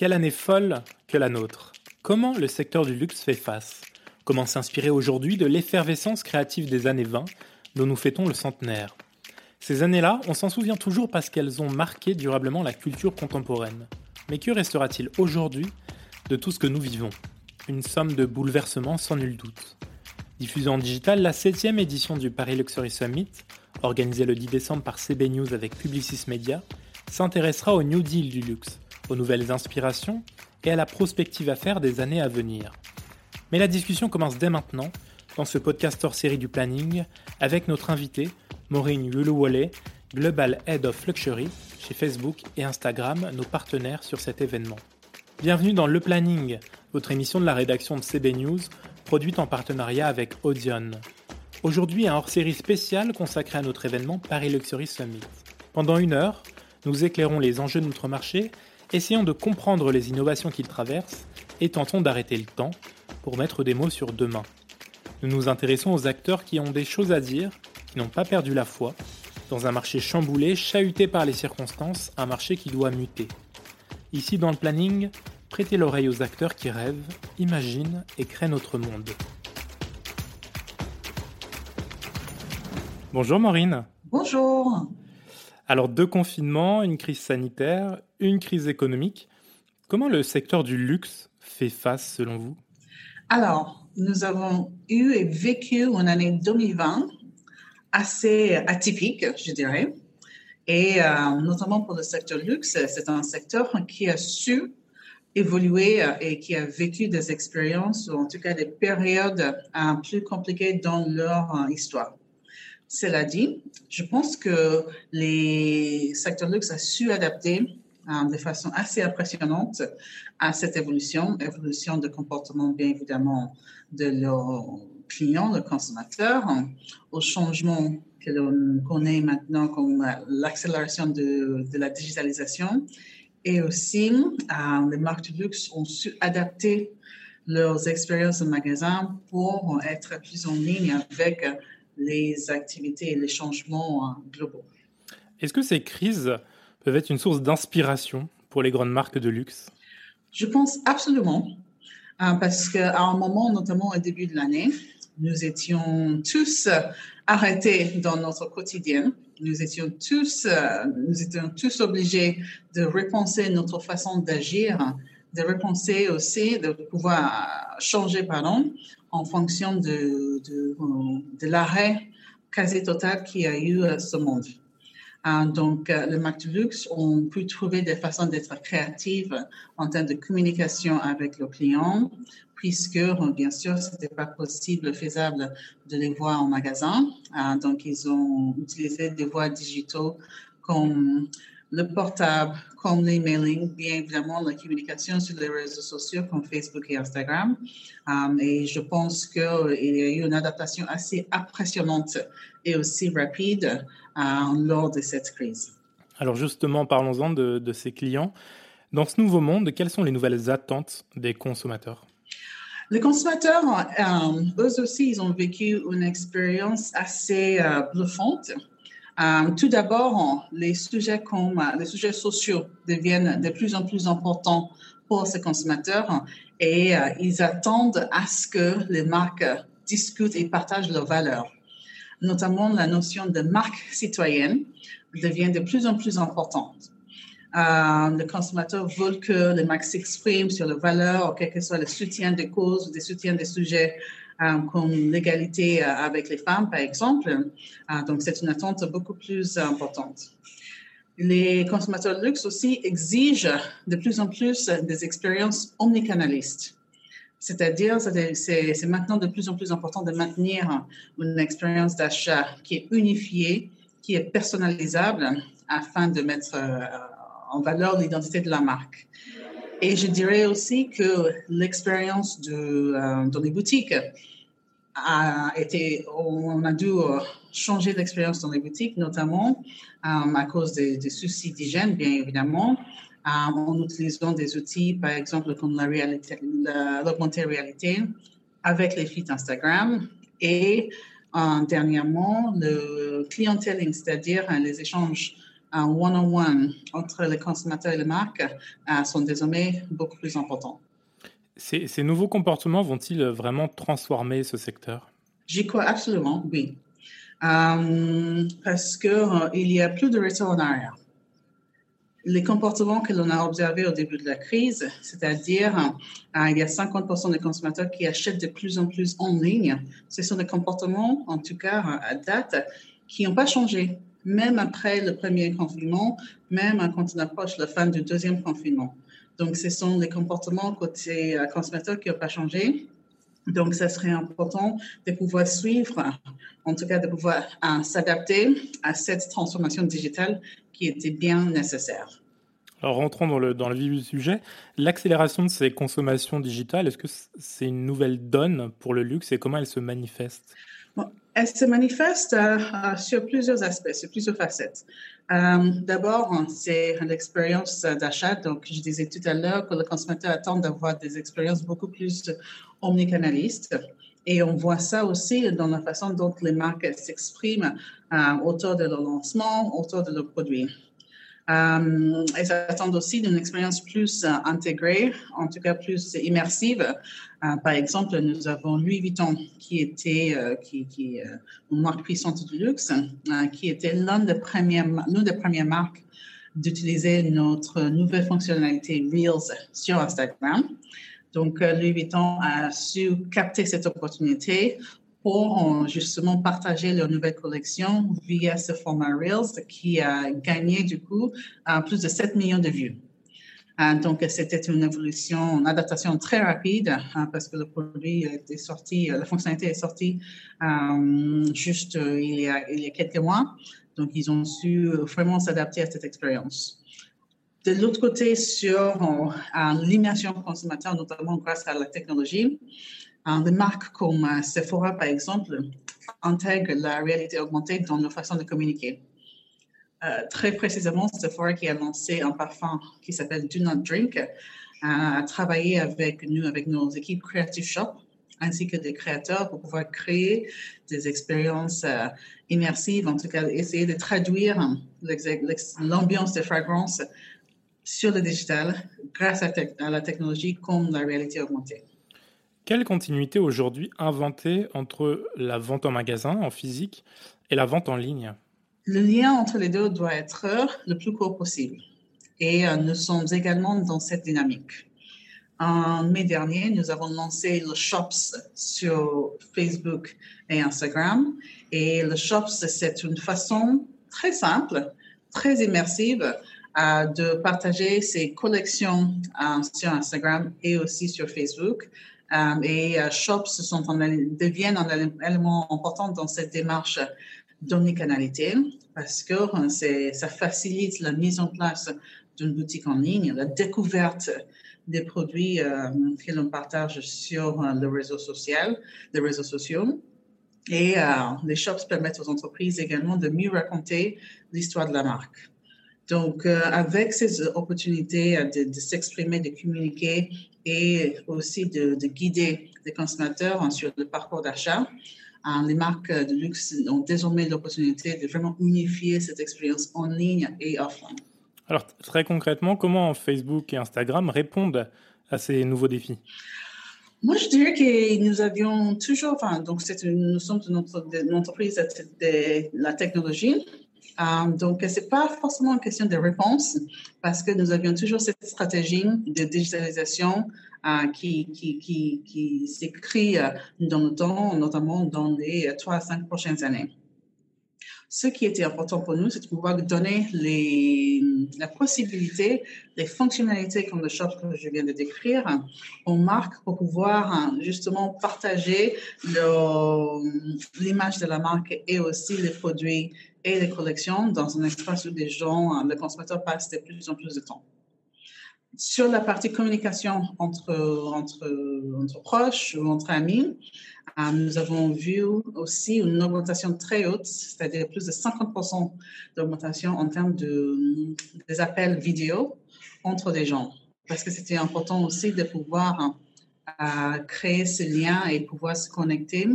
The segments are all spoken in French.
Quelle année folle que la nôtre. Comment le secteur du luxe fait face? Comment s'inspirer aujourd'hui de l'effervescence créative des années 20 dont nous fêtons le centenaire? Ces années-là, on s'en souvient toujours parce qu'elles ont marqué durablement la culture contemporaine. Mais que restera-t-il aujourd'hui de tout ce que nous vivons? Une somme de bouleversements sans nul doute. Diffusée en digital, la 7 édition du Paris Luxury Summit, organisée le 10 décembre par CB News avec Publicis Media, s'intéressera au New Deal du luxe, aux nouvelles inspirations et à la prospective à faire des années à venir. Mais la discussion commence dès maintenant, dans ce podcast hors série du planning, avec notre invité, Maureen Yuluwole, Global Head of Luxury chez Facebook et Instagram, nos partenaires sur cet événement. Bienvenue dans Le Planning, votre émission de la rédaction de CB News, produite en partenariat avec Audion. Aujourd'hui, un hors-série spécial consacré à notre événement Paris Luxury Summit. Pendant une heure, nous éclairons les enjeux de notre marché, essayons de comprendre les innovations qu'il traverse et tentons d'arrêter le temps pour mettre des mots sur demain. Nous nous intéressons aux acteurs qui ont des choses à dire, qui n'ont pas perdu la foi, dans un marché chamboulé, chahuté par les circonstances, un marché qui doit muter. Ici dans le planning, prêtez l'oreille aux acteurs qui rêvent, imaginent et créent notre monde. Bonjour Maureen. Bonjour. Alors deux confinements, une crise sanitaire, une crise économique. Comment le secteur du luxe fait face selon vous? Alors, nous avons eu et vécu une année 2020 assez atypique, je dirais. Et euh, notamment pour le secteur luxe, c'est un secteur qui a su évoluer euh, et qui a vécu des expériences, ou en tout cas des périodes euh, plus compliquées dans leur histoire. Cela dit, je pense que les secteurs luxe ont su adapter euh, de façon assez impressionnante à cette évolution, évolution de comportement bien évidemment de leurs clients, de consommateurs, au changement que l'on connaît maintenant comme l'accélération de, de, la digitalisation. Et aussi, euh, les marques de luxe ont su adapter leurs expériences en magasin pour être plus en ligne avec les activités et les changements euh, globaux. Est-ce que ces crises peuvent être une source d'inspiration pour les grandes marques de luxe? Je pense absolument, euh, parce qu'à un moment, notamment au début de l'année, nous étions tous arrêtés dans notre quotidien. Nous étions tous, euh, nous étions tous obligés de repenser notre façon d'agir, de repenser aussi, de pouvoir changer, pardon, en fonction de, de, l'arrêt quasi total qu'il y a eu à ce monde. Euh, donc, euh, le Luxe ont pu trouver des façons d'être créatives en termes de communication avec le client, puisque, euh, bien sûr, ce n'était pas possible, faisable de les voir en magasin. donc, ils ont utilisé des voies digitaux comme le portable, comme l'emailing, bien évidemment la communication sur les réseaux sociaux comme Facebook et Instagram. Um, et je pense qu'il y a eu une adaptation assez impressionnante et aussi rapide uh, lors de cette crise. Alors justement, parlons-en de, de ces clients. Dans ce nouveau monde, quelles sont les nouvelles attentes des consommateurs? Les consommateurs, euh, eux aussi, ils ont vécu une expérience assez euh, bluffante euh, tout d'abord, les sujets comme euh, les sujets sociaux deviennent de plus en plus importants pour ces consommateurs et euh, ils attendent à ce que les marques discutent et partagent leurs valeurs. Notamment, la notion de marque citoyenne devient de plus en plus importante. les consommateurs veulent que les marques s'expriment sur leurs valeurs, quel que soit le soutien des causes ou des soutiens des sujets comme l'égalité euh, avec les femmes, par exemple. Euh, donc, c'est une attente beaucoup plus importante. Les consommateurs de luxe aussi exigent de plus en plus des expériences omnicanalistes. C'est-à-dire, c'est maintenant de plus en plus important de maintenir une expérience d'achat qui est unifiée, qui est personnalisable, afin de mettre en valeur l'identité de la marque. Et je dirais aussi que l'expérience de, dans les boutiques a été, on a dû euh, changer d'expérience dans les boutiques, notamment euh, à cause des, soucis d'hygiène, bien évidemment, euh, en utilisant des outils, par exemple, comme la réalité, l'augmentée réalité, avec les feeds Instagram et dernièrement le clienteling, c'est-à-dire les échanges un one-on-one entre les consommateurs et les marques sont désormais beaucoup plus importants. Ces, nouveaux comportements vont-ils vraiment transformer ce secteur? J'y crois absolument, oui. parce qu'il y a plus de retour en arrière les comportements que l'on a observés au début de la crise, c'est-à-dire euh, il y a 50% des consommateurs qui achètent de plus en plus en ligne, ce sont des comportements, en tout cas à date, qui n'ont pas changé, même après le premier confinement, même quand on approche la fin du deuxième confinement. Donc, ce sont des comportements côté euh, consommateurs qui n'ont pas changé. Donc, ça serait important de pouvoir suivre, en tout cas de pouvoir euh, s'adapter à cette transformation digitale qui était bien nécessaire. Alors rentrons dans le vif du sujet. L'accélération de ces consommations digitales, est-ce que c'est une nouvelle donne pour le luxe et comment elle se manifeste? Elle se manifeste euh, euh, sur plusieurs aspects, sur plusieurs facettes. Euh, d'abord, c'est l'expérience d'achat. Donc, je disais tout à l'heure que le consommateur attend d'avoir des expériences beaucoup plus omnicanalistes. Et on voit ça aussi dans la façon dont les marques s'expriment autour de leur lancement, autour de leurs produits. Euh, elles attendent aussi d'une expérience plus euh, intégrée, en tout cas plus immersive. Euh, par exemple, nous avons Louis Vuitton, qui était qui une marque puissante du luxe, qui était l'une des premières, l'une des premières marques d'utiliser notre nouvelle fonctionnalité Reels sur Instagram. Donc, Louis Vuitton a su capter cette opportunité pour justement partager leur nouvelle collection via ce format Reels qui a gagné du coup plus de 7 millions de vues. Euh, donc, c'était une évolution, une adaptation très rapide parce que le produit est sorti, la fonctionnalité est sortie euh, juste euh, il, y a, il y a quelques mois. Donc, ils ont su vraiment s'adapter à cette expérience. De l'autre côté, sur l'immersion consommateur, notamment grâce à la technologie, des marques comme euh, Sephora, par exemple, intègrent la réalité augmentée dans nos façons de communiquer. Euh, très précisément, Sephora qui a lancé un parfum qui s'appelle Do Not Drink, euh, a travaillé avec nous, avec nos équipes Creative Shop, ainsi que des créateurs pour pouvoir créer des expériences immersives, en tout cas essayer de traduire l'ambiance des fragrances sur le digital grâce à la technologie comme la réalité augmentée. Quelle continuité aujourd'hui inventée entre la vente en magasin, en physique, et la vente en ligne? Le lien entre les deux doit être le plus court possible. Et euh, nous sommes également dans cette dynamique. En mai dernier, nous avons lancé le Shops sur Facebook et Instagram. Et le Shops, c'est une façon très simple, très immersive euh, de partager ses collections euh, sur Instagram et aussi sur Facebook et euh, shops deviennent un élément important dans cette démarche d'omnicanalité parce que euh, ça facilite la mise en place d'une boutique en ligne, la découverte des produits que l'on partage sur le réseau social, les réseaux sociaux. Et les shops permettent aux entreprises également de mieux raconter l'histoire de la marque. Donc, avec ces opportunités de s'exprimer, de communiquer et aussi de, guider les consommateurs sur le parcours d'achat. Euh, les marques de luxe ont désormais l'opportunité de vraiment unifier cette expérience en ligne et offline. Alors, très concrètement, comment Facebook et Instagram répondent à ces nouveaux défis? Moi, je dirais que nous avions toujours, enfin, donc une, nous sommes une, entreprise de la technologie, euh, donc, ce n'est pas forcément une question de réponse parce que nous avions toujours cette stratégie de digitalisation euh, qui, s'écrit euh, dans le temps, notamment dans les trois à cinq prochaines années. Ce qui était important pour nous, c'est de pouvoir donner les, la possibilité, les fonctionnalités comme le shop que je viens de décrire aux marques pour pouvoir justement partager l'image de la marque et aussi les produits et les collections dans un espace où les gens, le consommateur passe de plus en plus de temps. Sur la partie communication entre, entre, entre proches ou entre amis, euh, nous avons vu aussi une augmentation très haute, c'est-à-dire plus de 50% d'augmentation en termes de, des appels vidéo entre les gens. Parce que c'était important aussi de pouvoir euh, créer ce lien et pouvoir se connecter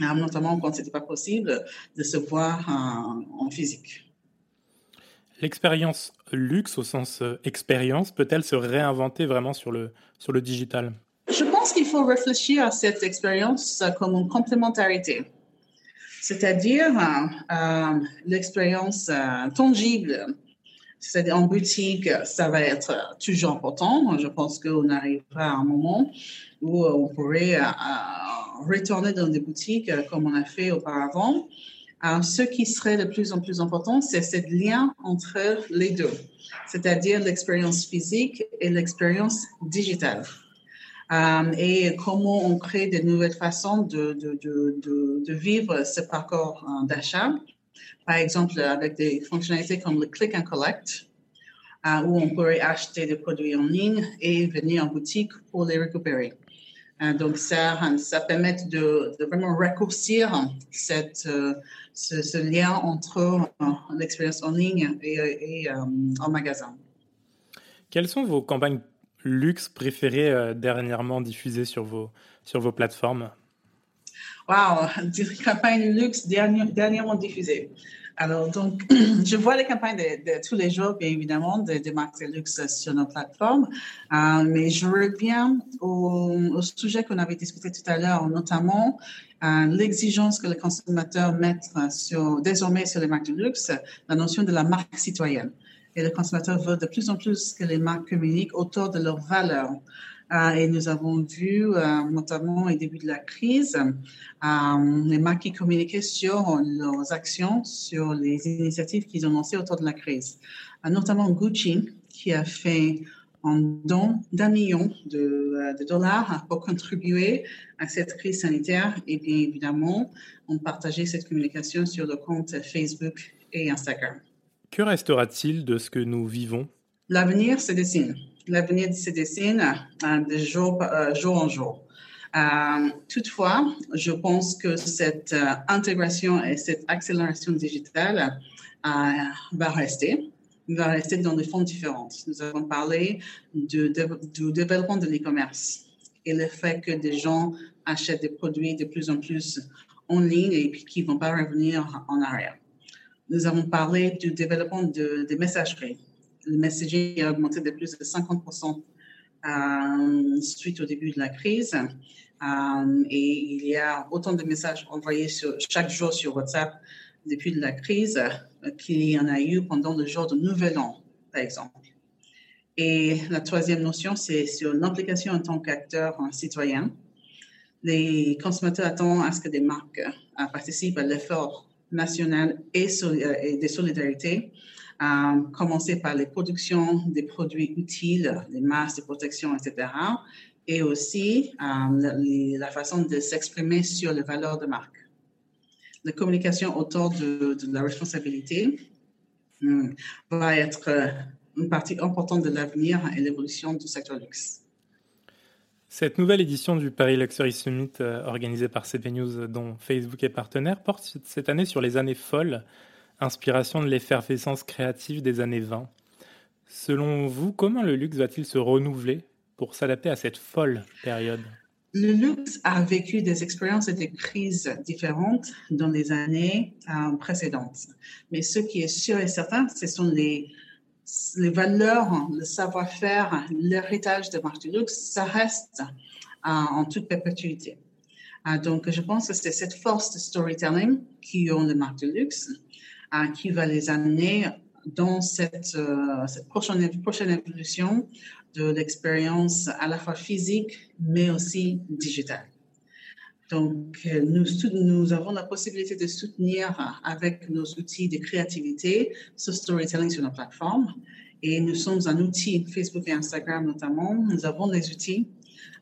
notamment quand ce n'était pas possible de se voir en, physique. L'expérience luxe au sens euh, expérience peut-elle se réinventer vraiment sur le, sur le digital? Je pense qu'il faut réfléchir à cette expérience comme une complémentarité, c'est-à-dire euh, l'expérience tangible. C'est-à-dire en boutique, ça va être toujours important. Je pense qu'on arrivera à un moment où on pourrait retourner dans des boutiques comme on a fait auparavant euh, ce qui serait de plus en plus important, c'est ce lien entre les deux, c'est-à-dire l'expérience physique et l'expérience digitale. Euh, et comment on crée de nouvelles façons de, vivre ce parcours euh, d'achat. Par exemple, avec des fonctionnalités comme le click and collect, où on pourrait acheter des produits en ligne et venir en boutique pour les récupérer. Donc, ça, ça permet de, vraiment raccourcir cette, ce, lien entre euh, l'expérience en ligne et, euh, en magasin. Quelles sont vos campagnes luxe préférées euh, dernièrement diffusées sur vos, sur vos plateformes? Wow, des campagnes luxe dernièrement diffusées. Alors, donc, je vois les campagnes de, tous les jours, bien évidemment, de marques de luxe sur nos plateformes, euh, mais je reviens au, sujet qu'on avait discuté tout à l'heure, notamment euh, l'exigence que les consommateurs mettent désormais sur les marques de luxe, la notion de la marque citoyenne. Et les consommateurs veulent de plus en plus que les marques communiquent autour de leurs valeurs. Euh, et nous avons vu, euh, notamment au début de la crise, euh, les marques qui communiquaient sur leurs actions, sur les initiatives qu'ils ont lancées autour de la crise. notamment Gucci, qui a fait un don d'un million de, de, dollars pour contribuer à cette crise sanitaire. Et bien évidemment, on partageait cette communication sur le compte Facebook et Instagram. Que restera-t-il de ce que nous vivons? L'avenir se dessine l'avenir euh, de jour, euh, jour en jour. Euh, toutefois, je pense que cette intégration et cette accélération digitale va rester, va rester dans des fonds différents. Nous avons parlé du développement de l'e-commerce et le fait que des gens achètent des produits de plus en plus en ligne et qui ne vont pas revenir en arrière. Nous avons parlé du développement de, des messageries le messaging a augmenté de plus de 50% euh, suite au début de la crise. Euh, et il y a autant de messages envoyés chaque jour sur WhatsApp depuis la crise euh, qu'il y en a eu pendant le jour de Nouvel An, par exemple. Et la troisième notion, c'est sur l'implication en tant qu'acteur citoyen. Les consommateurs attendent à ce que des marques participent à l'effort national et, et de solidarité euh, commencer par les productions des produits utiles, les masques de protection, etc. Et aussi euh, la, façon de s'exprimer sur les valeurs de marque. La communication autour de, la responsabilité hmm, va être euh, une partie importante de l'avenir et l'évolution du secteur luxe. Cette nouvelle édition du Paris Luxury Summit organisée par CP News, dont Facebook est partenaire, porte cette année sur les années folles inspiration de l'effervescence créative des années 20. Selon vous, comment le luxe va-t-il se renouveler pour s'adapter à cette folle période? Le luxe a vécu des expériences et des crises différentes dans les années euh, précédentes. Mais ce qui est sûr et certain, ce sont les, valeurs, le savoir-faire, l'héritage de marque du luxe, ça reste euh, en toute perpétuité. Euh, donc, je pense que c'est cette force de storytelling qui ont les marques de luxe qui va les amener dans cette, euh, cette prochaine, prochaine évolution de l'expérience à la fois physique, mais aussi digitale. Donc, euh, nous, nous avons la possibilité de soutenir avec nos outils de créativité ce storytelling sur nos plateformes. Et nous sommes un outil, Facebook et Instagram notamment, nous avons des outils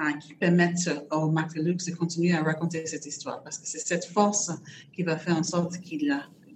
euh, qui permettent aux marques de luxe de continuer à raconter cette histoire parce que c'est cette force qui va faire en sorte qu'il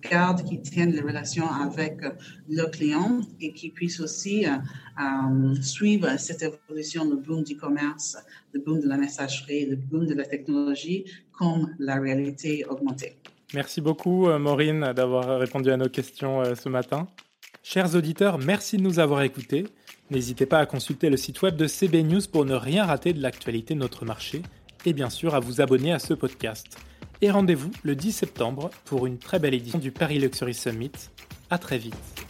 garde, qui tiennent les relations avec euh, le client et qui puissent aussi euh, euh, suivre cette évolution, le boom du commerce, le boom de la messagerie, le boom de la technologie comme la réalité augmentée. Merci beaucoup, Maureen, d'avoir répondu à nos questions ce matin. Chers auditeurs, merci de nous avoir écoutés. N'hésitez pas à consulter le site web de CB News pour ne rien rater de l'actualité de notre marché et bien sûr à vous abonner à ce podcast. Et rendez-vous le 10 septembre pour une très belle édition du Paris Luxury Summit. À très vite.